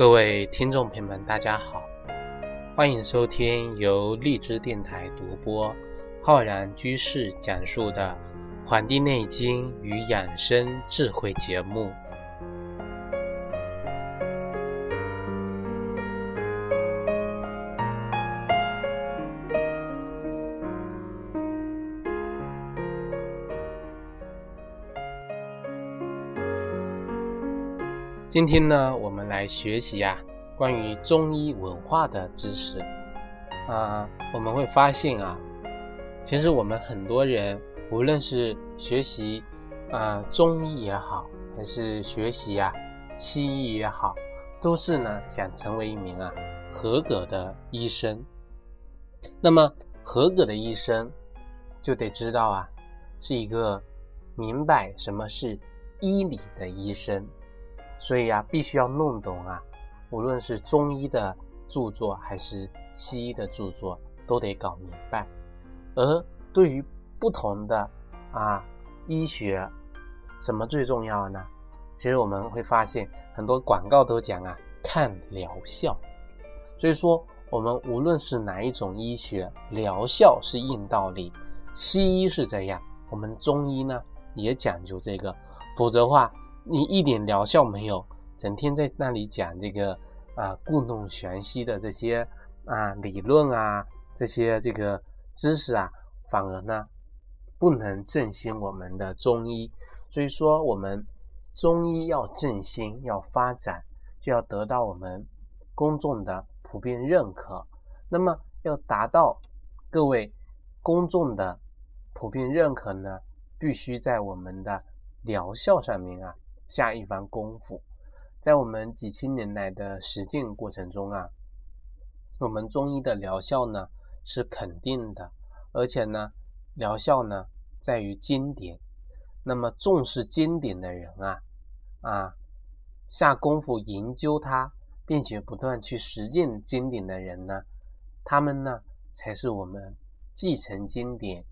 各位听众朋友们，大家好，欢迎收听由荔枝电台独播、浩然居士讲述的《黄帝内经与养生智慧》节目。今天呢，我们来学习啊关于中医文化的知识啊。我们会发现啊，其实我们很多人，无论是学习啊中医也好，还是学习啊西医也好，都是呢想成为一名啊合格的医生。那么合格的医生就得知道啊，是一个明白什么是医理的医生。所以啊，必须要弄懂啊，无论是中医的著作还是西医的著作，都得搞明白。而对于不同的啊医学，什么最重要呢？其实我们会发现，很多广告都讲啊，看疗效。所以说，我们无论是哪一种医学，疗效是硬道理。西医是这样，我们中医呢也讲究这个，否则话。你一点疗效没有，整天在那里讲这个啊故弄玄虚的这些啊理论啊这些这个知识啊，反而呢不能振兴我们的中医。所以说，我们中医要振兴、要发展，就要得到我们公众的普遍认可。那么，要达到各位公众的普遍认可呢，必须在我们的疗效上面啊。下一番功夫，在我们几千年来的实践过程中啊，我们中医的疗效呢是肯定的，而且呢，疗效呢在于经典。那么重视经典的人啊，啊，下功夫研究它，并且不断去实践经典的人呢，他们呢才是我们继承经典、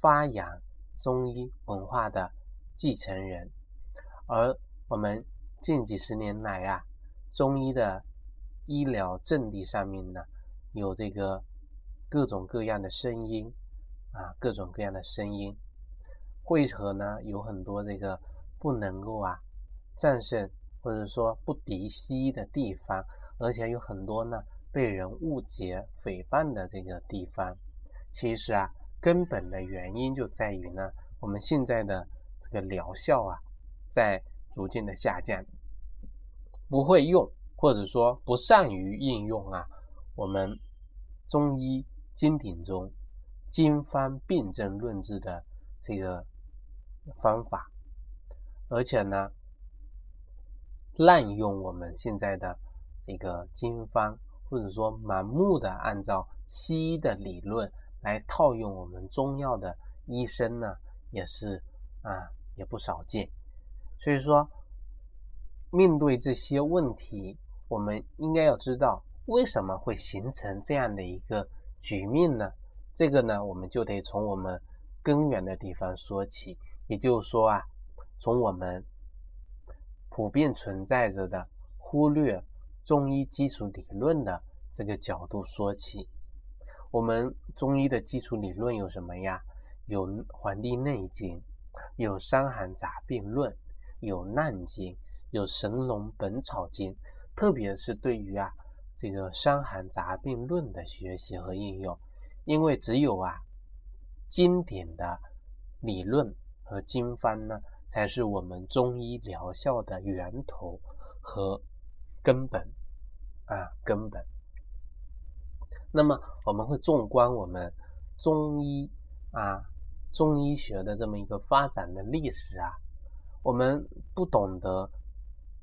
发扬中医文化的继承人。而我们近几十年来啊，中医的医疗阵地上面呢，有这个各种各样的声音啊，各种各样的声音，为何呢？有很多这个不能够啊战胜或者说不敌西医的地方，而且有很多呢被人误解诽谤的这个地方。其实啊，根本的原因就在于呢，我们现在的这个疗效啊。在逐渐的下降，不会用或者说不善于应用啊，我们中医经典中经方辨证论治的这个方法，而且呢，滥用我们现在的这个经方，或者说盲目的按照西医的理论来套用我们中药的医生呢，也是啊，也不少见。所以说，面对这些问题，我们应该要知道为什么会形成这样的一个局面呢？这个呢，我们就得从我们根源的地方说起，也就是说啊，从我们普遍存在着的忽略中医基础理论的这个角度说起。我们中医的基础理论有什么呀？有《黄帝内经》，有《伤寒杂病论》。有《难经》，有《神农本草经》，特别是对于啊这个《伤寒杂病论》的学习和应用，因为只有啊经典的理论和经方呢，才是我们中医疗效的源头和根本啊根本。那么我们会纵观我们中医啊中医学的这么一个发展的历史啊。我们不懂得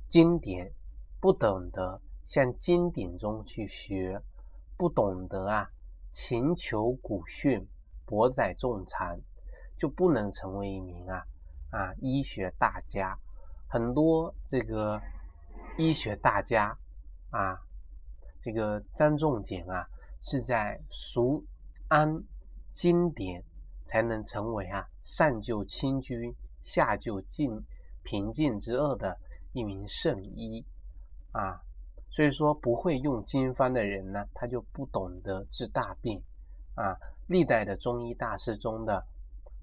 经典，不懂得向经典中去学，不懂得啊勤求古训，博载众长，就不能成为一名啊啊医学大家。很多这个医学大家啊，这个张仲景啊，是在熟谙经典，才能成为啊上救清君，下救晋。平静之恶的一名圣医啊，所以说不会用经方的人呢，他就不懂得治大病啊。历代的中医大师中的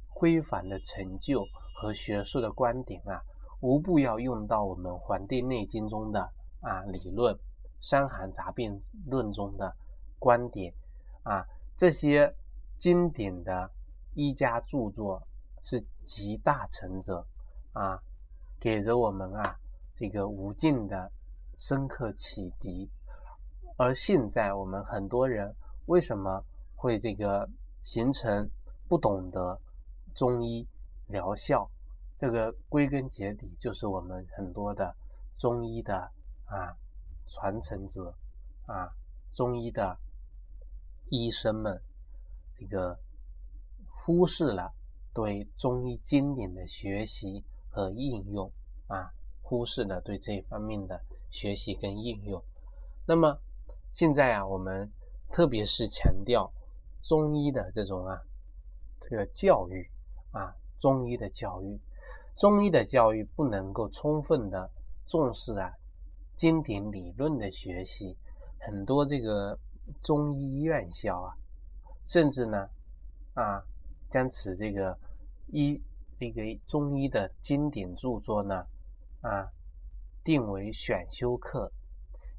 辉煌的成就和学术的观点啊，无不要用到我们《黄帝内经》中的啊理论，《伤寒杂病论》中的观点啊，这些经典的医家著作是集大成者啊，给着我们啊这个无尽的。深刻启迪，而现在我们很多人为什么会这个形成不懂得中医疗效？这个归根结底就是我们很多的中医的啊传承者啊中医的医生们，这个忽视了对中医经典的学习和应用啊，忽视了对这一方面的。学习跟应用，那么现在啊，我们特别是强调中医的这种啊，这个教育啊，中医的教育，中医的教育不能够充分的重视啊经典理论的学习，很多这个中医院校啊，甚至呢啊，将此这个医这个中医的经典著作呢啊。定为选修课，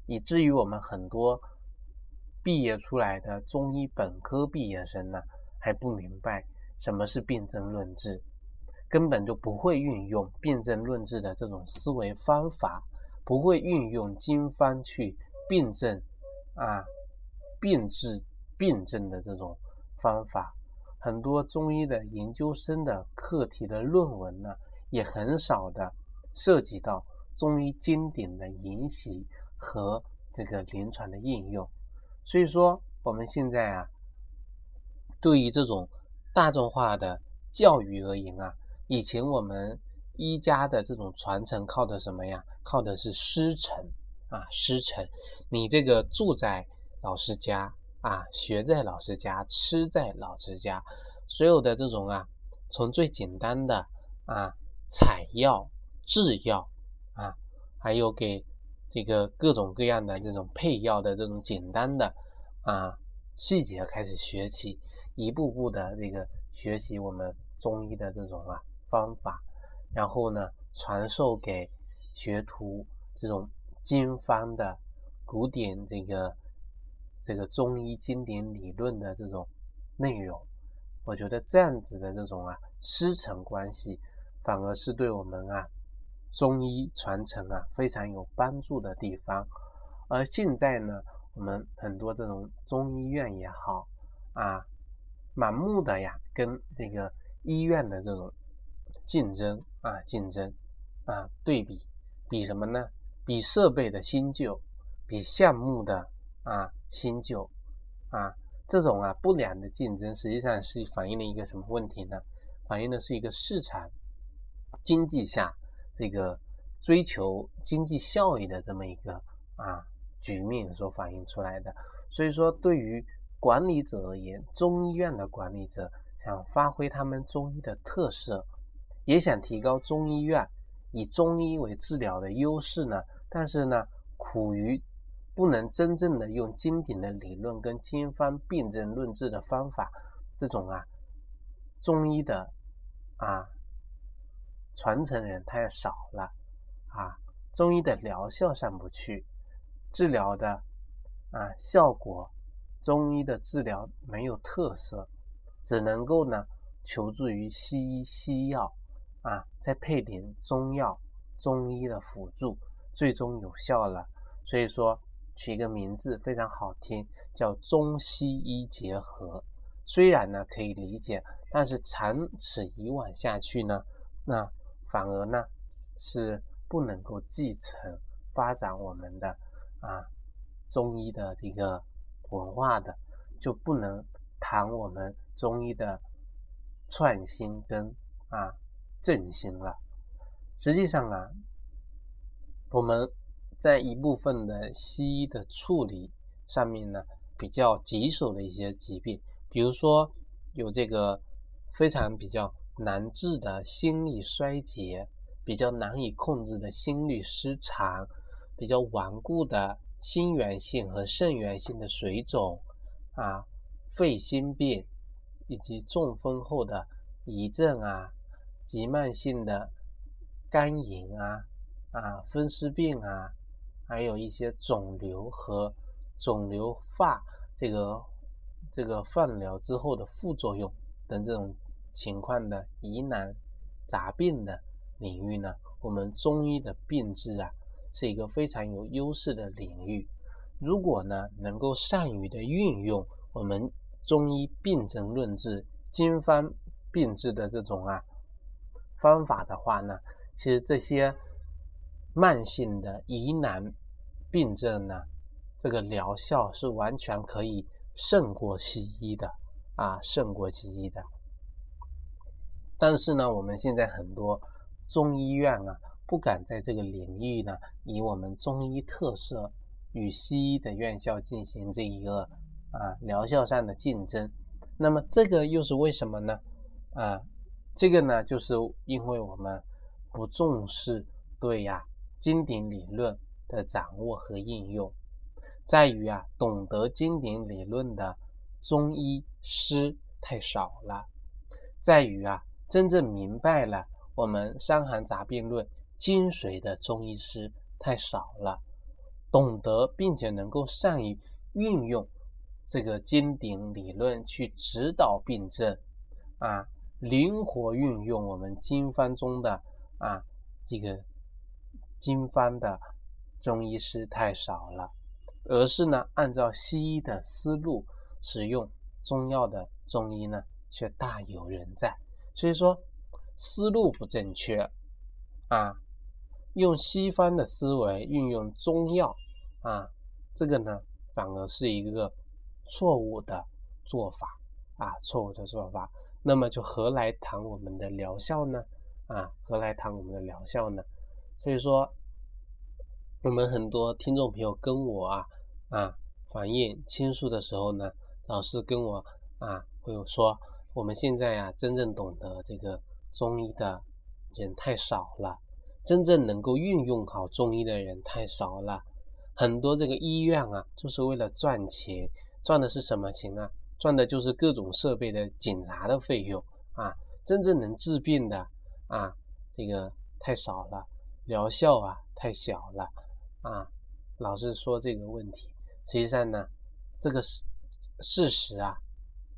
以至于我们很多毕业出来的中医本科毕业生呢，还不明白什么是辨证论治，根本就不会运用辨证论治的这种思维方法，不会运用经方去辨证啊，辨治辨证的这种方法。很多中医的研究生的课题的论文呢，也很少的涉及到。中医经典的研习和这个临床的应用，所以说我们现在啊，对于这种大众化的教育而言啊，以前我们医家的这种传承靠的什么呀？靠的是师承啊，师承。你这个住在老师家啊，学在老师家，吃在老师家，所有的这种啊，从最简单的啊采药制药。啊，还有给这个各种各样的这种配药的这种简单的啊细节开始学起，一步步的这个学习我们中医的这种啊方法，然后呢传授给学徒这种经方的古典这个这个中医经典理论的这种内容，我觉得这样子的这种啊师承关系，反而是对我们啊。中医传承啊，非常有帮助的地方。而现在呢，我们很多这种中医院也好啊，盲目的呀，跟这个医院的这种竞争啊，竞争啊，对比，比什么呢？比设备的新旧，比项目的啊新旧啊，这种啊不良的竞争，实际上是反映了一个什么问题呢？反映的是一个市场经济下。这个追求经济效益的这么一个啊局面所反映出来的，所以说对于管理者而言，中医院的管理者想发挥他们中医的特色，也想提高中医院以中医为治疗的优势呢，但是呢，苦于不能真正的用经典的理论跟经方辨证论治的方法，这种啊中医的啊。传承人太少了啊，中医的疗效上不去，治疗的啊效果，中医的治疗没有特色，只能够呢求助于西医西药啊，再配点中药中医的辅助，最终有效了。所以说取一个名字非常好听，叫中西医结合。虽然呢可以理解，但是长此以往下去呢，那。反而呢，是不能够继承发展我们的啊中医的这个文化的，就不能谈我们中医的创新跟啊振兴了。实际上啊，我们在一部分的西医的处理上面呢，比较棘手的一些疾病，比如说有这个非常比较。难治的心力衰竭，比较难以控制的心律失常，比较顽固的心源性和肾源性的水肿啊、肺心病以及中风后的遗症啊、急慢性的肝炎啊、啊风湿病啊，还有一些肿瘤和肿瘤发这个这个放疗之后的副作用等这种情况的疑难杂病的领域呢，我们中医的病治啊。是一个非常有优势的领域。如果呢能够善于的运用我们中医辨证论治、经方辨治的这种啊方法的话呢，其实这些慢性的疑难病症呢，这个疗效是完全可以胜过西医的啊，胜过西医的。但是呢，我们现在很多中医院啊。不敢在这个领域呢，以我们中医特色与西医的院校进行这一个啊疗效上的竞争。那么这个又是为什么呢？啊，这个呢，就是因为我们不重视对呀经典理论的掌握和应用，在于啊懂得经典理论的中医师太少了，在于啊真正明白了我们《伤寒杂病论》。精髓的中医师太少了，懂得并且能够善于运用这个经典理论去指导病症，啊，灵活运用我们经方中的啊这个经方的中医师太少了，而是呢按照西医的思路使用中药的中医呢却大有人在，所以说思路不正确啊。用西方的思维运用中药啊，这个呢反而是一个错误的做法啊，错误的做法。那么就何来谈我们的疗效呢？啊，何来谈我们的疗效呢？所以说，我们很多听众朋友跟我啊啊反映倾诉的时候呢，老是跟我啊会有说，我们现在啊真正懂得这个中医的人太少了。真正能够运用好中医的人太少了，很多这个医院啊，就是为了赚钱，赚的是什么钱啊？赚的就是各种设备的检查的费用啊。真正能治病的啊，这个太少了，疗效啊太小了啊。老是说这个问题，实际上呢，这个事事实啊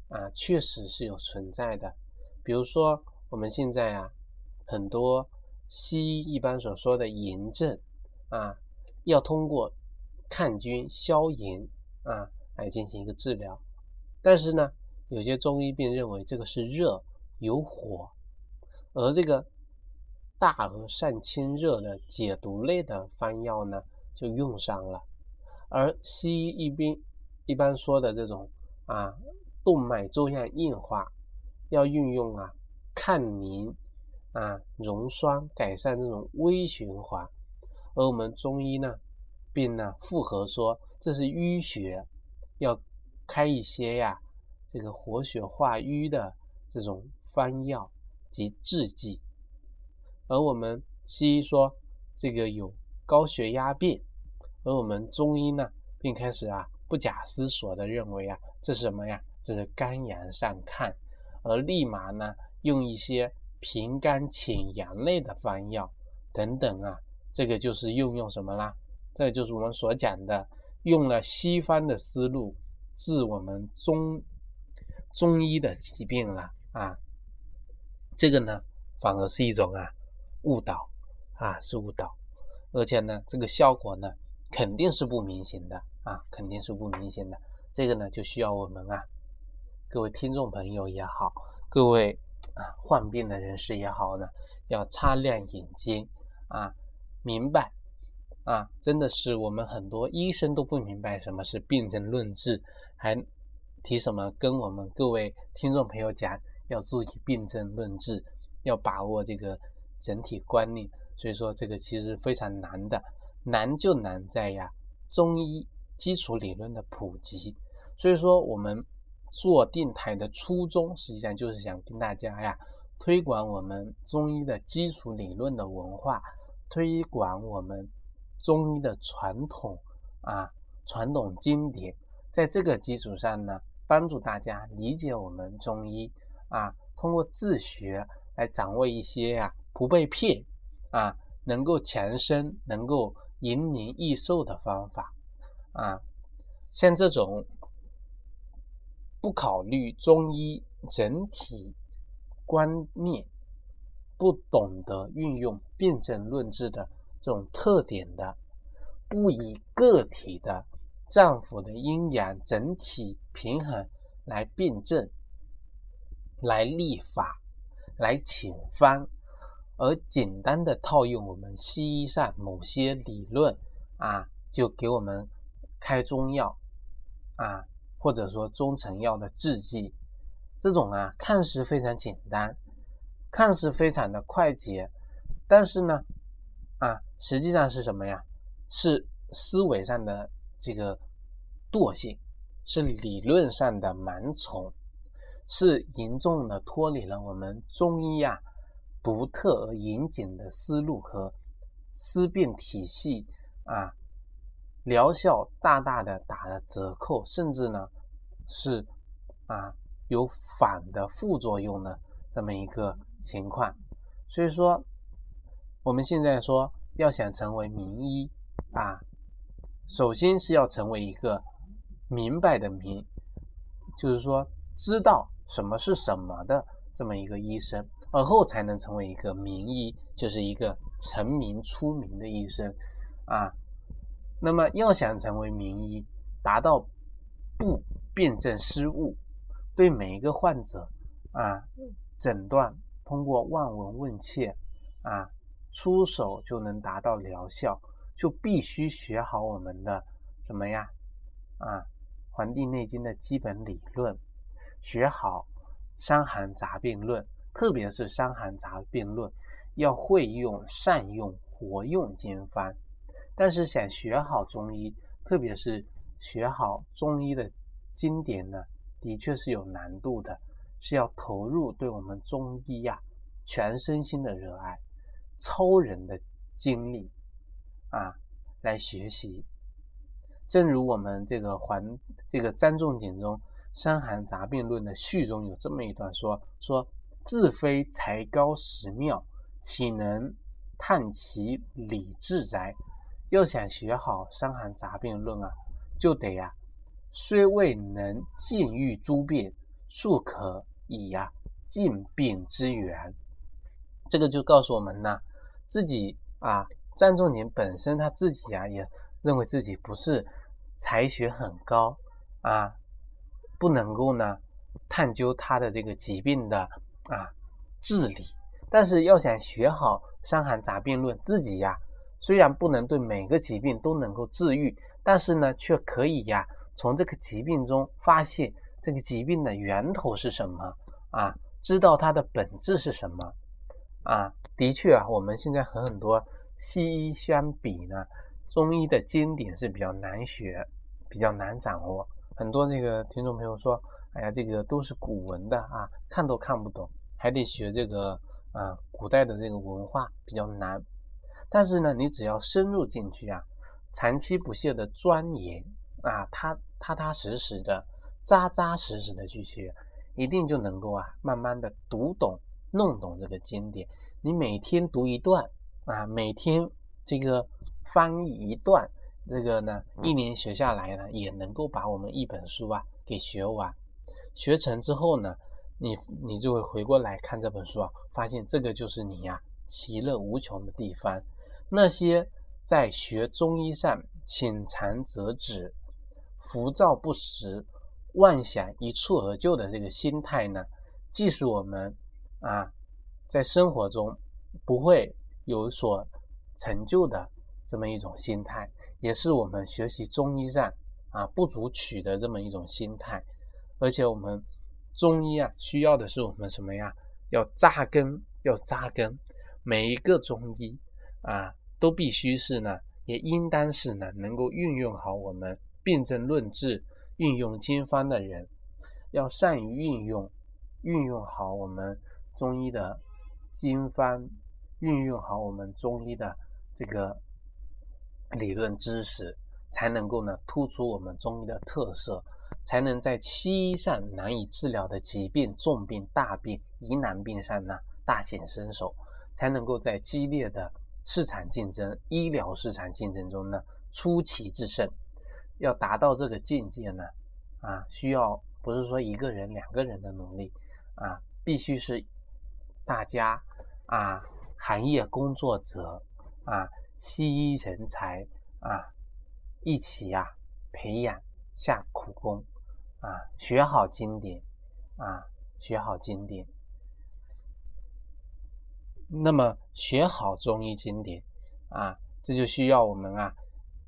啊，确实是有存在的。比如说我们现在啊，很多。西医一般所说的炎症啊，要通过抗菌消炎啊来进行一个治疗，但是呢，有些中医便认为这个是热有火，而这个大而善清热的解毒类的方药呢就用上了，而西医一边一般说的这种啊动脉粥样硬化要运用啊抗凝。啊，溶栓改善这种微循环，而我们中医呢，并呢复合说这是淤血，要开一些呀这个活血化瘀的这种方药及制剂，而我们西医说这个有高血压病，而我们中医呢，并开始啊不假思索的认为啊这是什么呀？这是肝阳上亢，而立马呢用一些。平肝潜阳类的方药等等啊，这个就是运用什么啦？这就是我们所讲的，用了西方的思路治我们中中医的疾病了啊。这个呢，反而是一种啊误导啊，是误导，而且呢，这个效果呢肯定是不明显的啊，肯定是不明显的。这个呢，就需要我们啊，各位听众朋友也好，各位。啊，患病的人士也好呢，要擦亮眼睛啊，明白啊，真的是我们很多医生都不明白什么是辨证论治，还提什么跟我们各位听众朋友讲要注意辨证论治，要把握这个整体观念。所以说这个其实非常难的，难就难在呀中医基础理论的普及。所以说我们。做电台的初衷，实际上就是想跟大家呀推广我们中医的基础理论的文化，推广我们中医的传统啊传统经典，在这个基础上呢，帮助大家理解我们中医啊，通过自学来掌握一些呀不被骗啊，能够强身、能够延年益寿的方法啊，像这种不考虑中医整体观念、不懂得运用辨证论治的这种特点的，不以个体的。脏腑的阴阳整体平衡来辩证、来立法、来请方，而简单的套用我们西医上某些理论啊，就给我们开中药啊，或者说中成药的制剂，这种啊看似非常简单，看似非常的快捷，但是呢啊，实际上是什么呀？是思维上的。这个惰性是理论上的盲从，是严重的脱离了我们中医啊独特而严谨的思路和思辨体系啊，疗效大大的打了折扣，甚至呢是啊有反的副作用的这么一个情况。所以说，我们现在说要想成为名医啊。首先是要成为一个明白的明，就是说知道什么是什么的这么一个医生，而后才能成为一个名医，就是一个成名出名的医生啊。那么要想成为名医，达到不辨证失误，对每一个患者啊诊断通过望闻问切啊出手就能达到疗效。就必须学好我们的什么呀？啊，《黄帝内经》的基本理论，学好《伤寒杂病论》，特别是《伤寒杂病论》，要会用、善用、活用经方。但是想学好中医，特别是学好中医的经典呢，的确是有难度的，是要投入对我们中医呀全身心的热爱，超人的精力。啊，来学习。正如我们这个环这个张仲景中《伤寒杂病论》的序中有这么一段说：说自非才高识妙，岂能探其理治哉？要想学好《伤寒杂病论》啊，就得呀，虽未能尽欲诸病，庶可以呀尽病之源。这个就告诉我们呢，自己啊。张仲景本身他自己啊，也认为自己不是才学很高啊，不能够呢探究他的这个疾病的啊治理。但是要想学好《伤寒杂病论》，自己呀虽然不能对每个疾病都能够治愈，但是呢却可以呀从这个疾病中发现这个疾病的源头是什么啊，知道它的本质是什么啊。的确啊，我们现在和很多。西医相比呢，中医的经典是比较难学，比较难掌握。很多这个听众朋友说：“哎呀，这个都是古文的啊，看都看不懂，还得学这个啊，古代的这个文化比较难。”但是呢，你只要深入进去啊，长期不懈的钻研啊，踏踏踏实实的、扎扎实实的去学，一定就能够啊，慢慢的读懂、弄懂这个经典。你每天读一段。啊，每天这个翻译一段，这个呢，一年学下来呢，也能够把我们一本书啊给学完。学成之后呢，你你就会回过来看这本书啊，发现这个就是你呀其乐无穷的地方。那些在学中医上浅尝辄止、浮躁不实、妄想一蹴而就的这个心态呢，即使我们啊在生活中不会。有所成就的这么一种心态，也是我们学习中医上啊不足取的这么一种心态。而且我们中医啊需要的是我们什么呀？要扎根，要扎根。每一个中医啊都必须是呢，也应当是呢能够运用好我们辨证论治、运用经方的人，要善于运用，运用好我们中医的经方。运用好我们中医的这个理论知识，才能够呢突出我们中医的特色，才能在西医上难以治疗的疾病、重病、大病、疑难病上呢大显身手，才能够在激烈的市场竞争、医疗市场竞争中呢出奇制胜。要达到这个境界呢，啊，需要不是说一个人、两个人的努力，啊，必须是大家啊，行业工作者啊，西医人才啊，一起呀培养下苦功啊，学好经典啊，学好经典。那么学好中医经典啊，这就需要我们啊。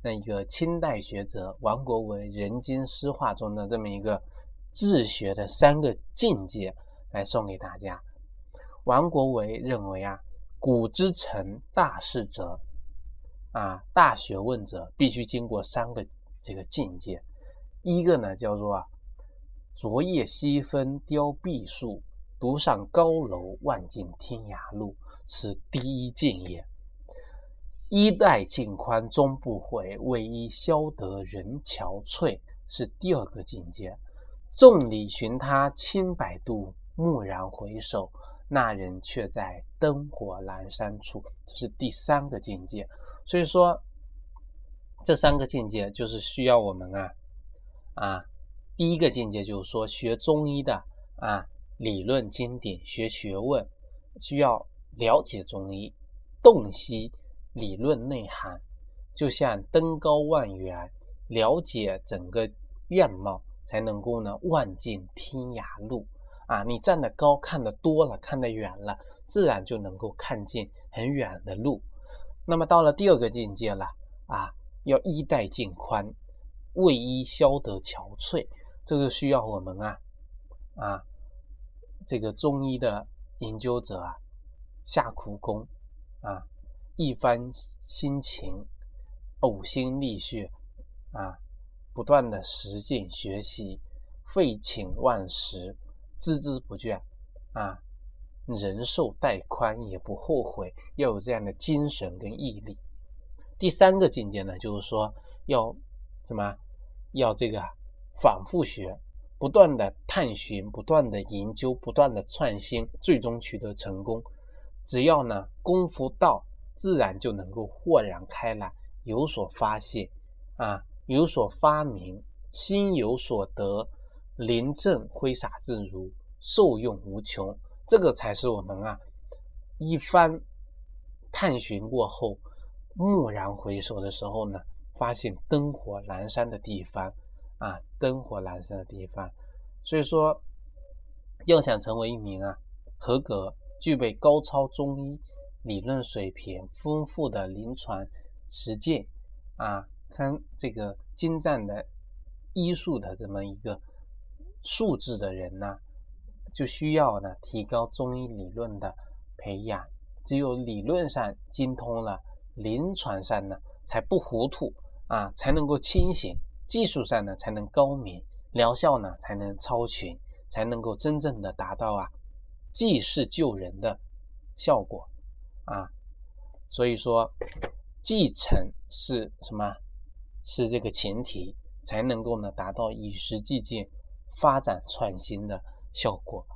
那个清代学者王国维《人间诗话》中的这么一个治学的三个境界来送给大家。王国维认为啊，古之成大事者啊，大学问者必须经过三个这个境界。一个呢叫做，昨夜西风凋碧树，独上高楼望尽天涯路，此第一境也。衣带尽宽终不悔，为伊消得人憔悴，是第二个境界。众里寻他千百度，蓦然回首，那人却在灯火阑珊处，这是第三个境界。所以说，这三个境界就是需要我们啊啊，第一个境界就是说学中医的啊理论经典学学问，需要了解中医，洞悉。理论内涵就像登高望远，了解整个样貌，才能够呢望尽天涯路啊！你站得高，看得多了，看得远了，自然就能够看见很远的路。那么到了第二个境界了啊，要衣带渐宽，为伊消得憔悴，这个需要我们啊啊这个中医的研究者啊下苦功啊。一番心情，呕心沥血啊，不断的实践学习，废寝忘食，孜孜不倦啊，人寿带宽也不后悔，要有这样的精神跟毅力。第三个境界呢，就是说要什么？要这个反复学，不断的探寻，不断的研究，不断的创新，最终取得成功。只要呢功夫到。自然就能够豁然开朗，有所发现，啊，有所发明，心有所得，临阵挥洒自如，受用无穷。这个才是我们啊一番探寻过后，蓦然回首的时候呢，发现灯火阑珊的地方，啊，灯火阑珊的地方。所以说，要想成为一名啊合格、具备高超中医。理论水平丰富的临床实践啊，看这个精湛的医术的这么一个素质的人呢，就需要呢提高中医理论的培养。只有理论上精通了，临床上呢才不糊涂啊，才能够清醒；技术上呢才能高明，疗效呢才能超群，才能够真正的达到啊济世救人的效果。啊，所以说，继承是什么？是这个前提，才能够呢达到与时俱进、发展创新的效果。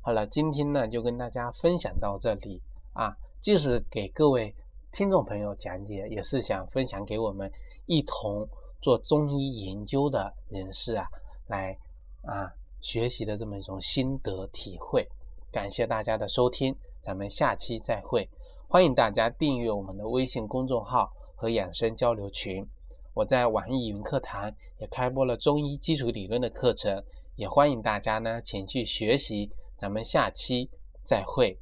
好了，今天呢就跟大家分享到这里啊。即使给各位听众朋友讲解，也是想分享给我们一同做中医研究的人士啊，来啊学习的这么一种心得体会。感谢大家的收听，咱们下期再会。欢迎大家订阅我们的微信公众号和养生交流群。我在网易云课堂也开播了中医基础理论的课程，也欢迎大家呢前去学习。咱们下期再会。